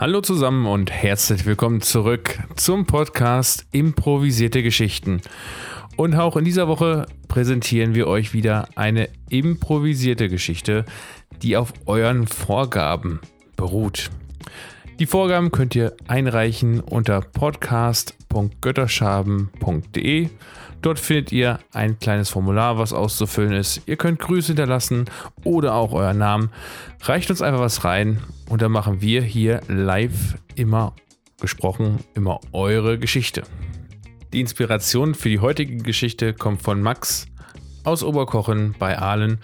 Hallo zusammen und herzlich willkommen zurück zum Podcast Improvisierte Geschichten. Und auch in dieser Woche präsentieren wir euch wieder eine improvisierte Geschichte, die auf euren Vorgaben beruht. Die Vorgaben könnt ihr einreichen unter podcast.götterschaben.de. Dort findet ihr ein kleines Formular, was auszufüllen ist. Ihr könnt Grüße hinterlassen oder auch euren Namen. Reicht uns einfach was rein und dann machen wir hier live immer gesprochen, immer eure Geschichte. Die Inspiration für die heutige Geschichte kommt von Max aus Oberkochen bei Aalen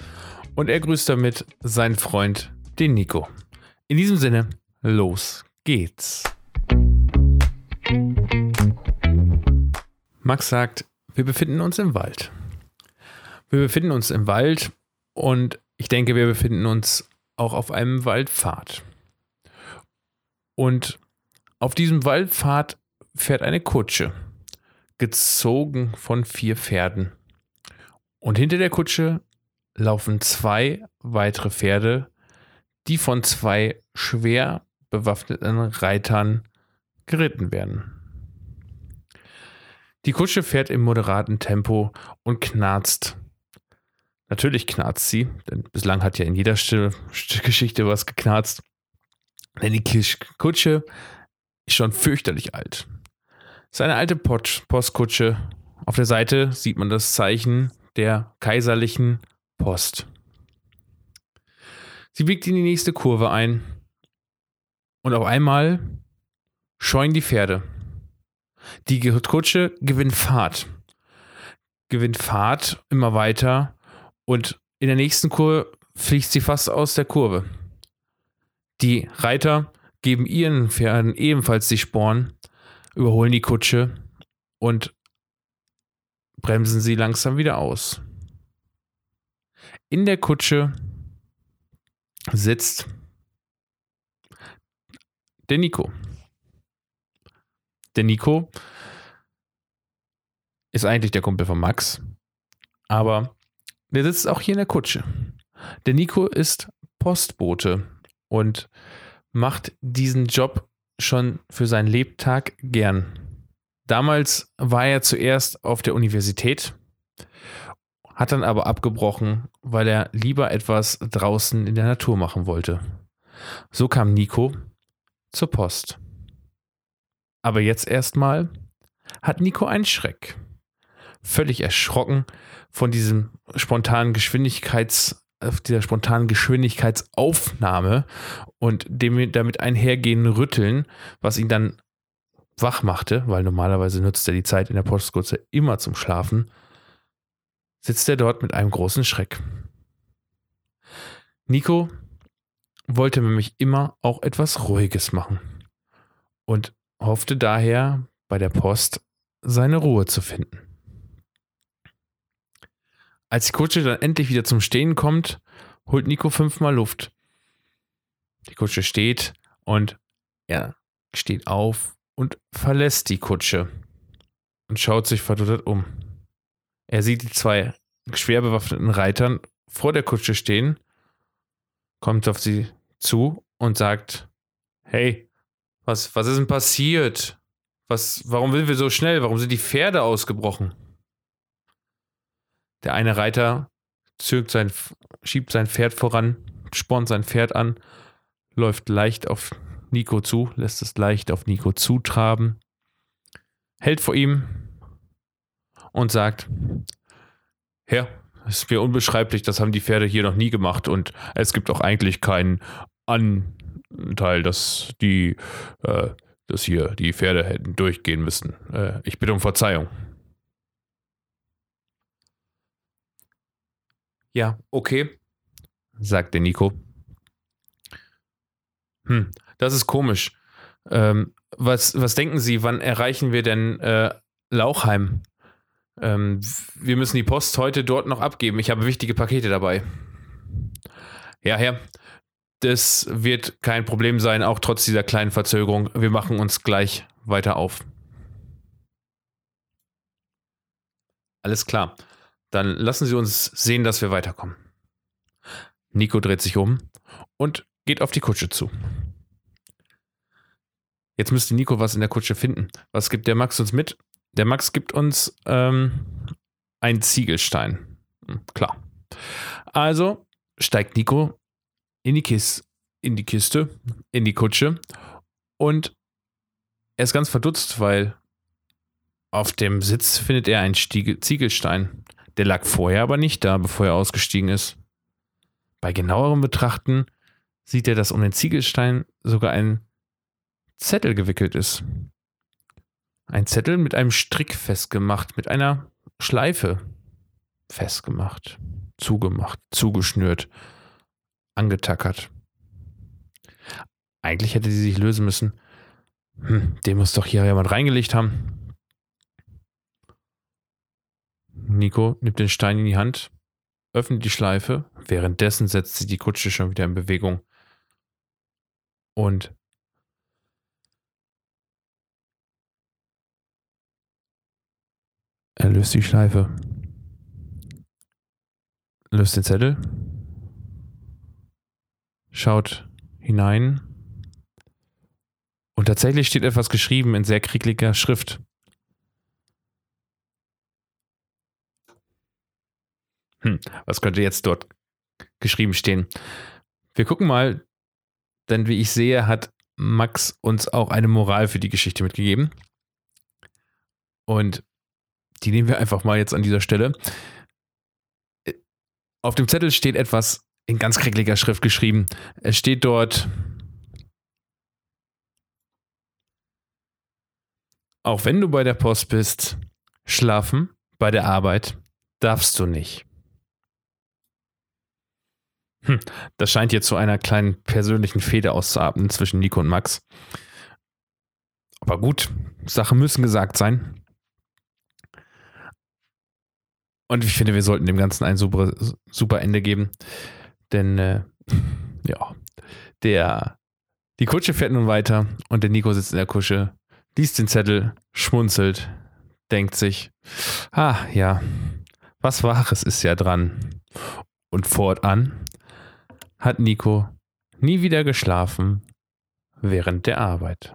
und er grüßt damit seinen Freund, den Nico. In diesem Sinne, los geht's. Max sagt, wir befinden uns im Wald. Wir befinden uns im Wald und ich denke, wir befinden uns auch auf einem Waldpfad. Und auf diesem Waldpfad fährt eine Kutsche, gezogen von vier Pferden. Und hinter der Kutsche laufen zwei weitere Pferde, die von zwei schwer bewaffneten Reitern geritten werden. Die Kutsche fährt im moderaten Tempo und knarzt. Natürlich knarzt sie, denn bislang hat ja in jeder Geschichte was geknarzt. Denn die Kutsche ist schon fürchterlich alt. Es ist eine alte Postkutsche. Auf der Seite sieht man das Zeichen der kaiserlichen Post. Sie biegt in die nächste Kurve ein und auf einmal scheuen die Pferde. Die Kutsche gewinnt Fahrt. Gewinnt Fahrt immer weiter und in der nächsten Kurve fliegt sie fast aus der Kurve. Die Reiter geben ihren Pferden ebenfalls die Sporen, überholen die Kutsche und bremsen sie langsam wieder aus. In der Kutsche sitzt der Nico. Der Nico ist eigentlich der Kumpel von Max, aber der sitzt auch hier in der Kutsche. Der Nico ist Postbote und macht diesen Job schon für seinen Lebtag gern. Damals war er zuerst auf der Universität, hat dann aber abgebrochen, weil er lieber etwas draußen in der Natur machen wollte. So kam Nico zur Post. Aber jetzt erstmal hat Nico einen Schreck. Völlig erschrocken von diesem spontanen Geschwindigkeits, dieser spontanen Geschwindigkeitsaufnahme und dem damit einhergehenden Rütteln, was ihn dann wach machte, weil normalerweise nutzt er die Zeit in der Postkurze immer zum Schlafen, sitzt er dort mit einem großen Schreck. Nico wollte nämlich immer auch etwas Ruhiges machen. Und hoffte daher bei der Post seine Ruhe zu finden. Als die Kutsche dann endlich wieder zum Stehen kommt, holt Nico fünfmal Luft. Die Kutsche steht und er steht auf und verlässt die Kutsche und schaut sich verduttert um. Er sieht die zwei schwer bewaffneten Reitern vor der Kutsche stehen, kommt auf sie zu und sagt: Hey, was, was ist denn passiert? Was, warum sind wir so schnell? Warum sind die Pferde ausgebrochen? Der eine Reiter zögt sein, schiebt sein Pferd voran, spornt sein Pferd an, läuft leicht auf Nico zu, lässt es leicht auf Nico zutraben, hält vor ihm und sagt: Herr, es ist mir unbeschreiblich, das haben die Pferde hier noch nie gemacht und es gibt auch eigentlich keinen An Teil, dass die, äh, dass hier die Pferde hätten durchgehen müssen. Äh, ich bitte um Verzeihung. Ja, okay, sagte Nico. Hm, das ist komisch. Ähm, was, was denken Sie, wann erreichen wir denn äh, Lauchheim? Ähm, wir müssen die Post heute dort noch abgeben. Ich habe wichtige Pakete dabei. Ja, Herr, das wird kein Problem sein, auch trotz dieser kleinen Verzögerung. Wir machen uns gleich weiter auf. Alles klar. Dann lassen Sie uns sehen, dass wir weiterkommen. Nico dreht sich um und geht auf die Kutsche zu. Jetzt müsste Nico was in der Kutsche finden. Was gibt der Max uns mit? Der Max gibt uns ähm, einen Ziegelstein. Hm, klar. Also steigt Nico in die, Kiste, in die Kiste, in die Kutsche und er ist ganz verdutzt, weil auf dem Sitz findet er einen Stiege, Ziegelstein. Der lag vorher aber nicht da, bevor er ausgestiegen ist. Bei genauerem Betrachten sieht er, dass um den Ziegelstein sogar ein Zettel gewickelt ist. Ein Zettel mit einem Strick festgemacht, mit einer Schleife festgemacht, zugemacht, zugeschnürt, angetackert. Eigentlich hätte sie sich lösen müssen. Hm, den muss doch hier jemand reingelegt haben. Nico nimmt den Stein in die Hand, öffnet die Schleife. Währenddessen setzt sie die Kutsche schon wieder in Bewegung. Und er löst die Schleife. Löst den Zettel. Schaut hinein. Und tatsächlich steht etwas geschrieben in sehr kriegeliger Schrift. Hm, was könnte jetzt dort geschrieben stehen? Wir gucken mal, denn wie ich sehe, hat Max uns auch eine Moral für die Geschichte mitgegeben. Und die nehmen wir einfach mal jetzt an dieser Stelle. Auf dem Zettel steht etwas in ganz kriegeliger Schrift geschrieben. Es steht dort, auch wenn du bei der Post bist, schlafen bei der Arbeit darfst du nicht. Hm, das scheint jetzt zu einer kleinen persönlichen Fehde auszuatmen zwischen Nico und Max. Aber gut, Sachen müssen gesagt sein. Und ich finde, wir sollten dem Ganzen ein super, super Ende geben. Denn, äh, ja, der, die Kutsche fährt nun weiter und der Nico sitzt in der Kutsche, liest den Zettel, schmunzelt, denkt sich, ah, ja, was Wahres ist ja dran. Und fortan hat Nico nie wieder geschlafen während der Arbeit.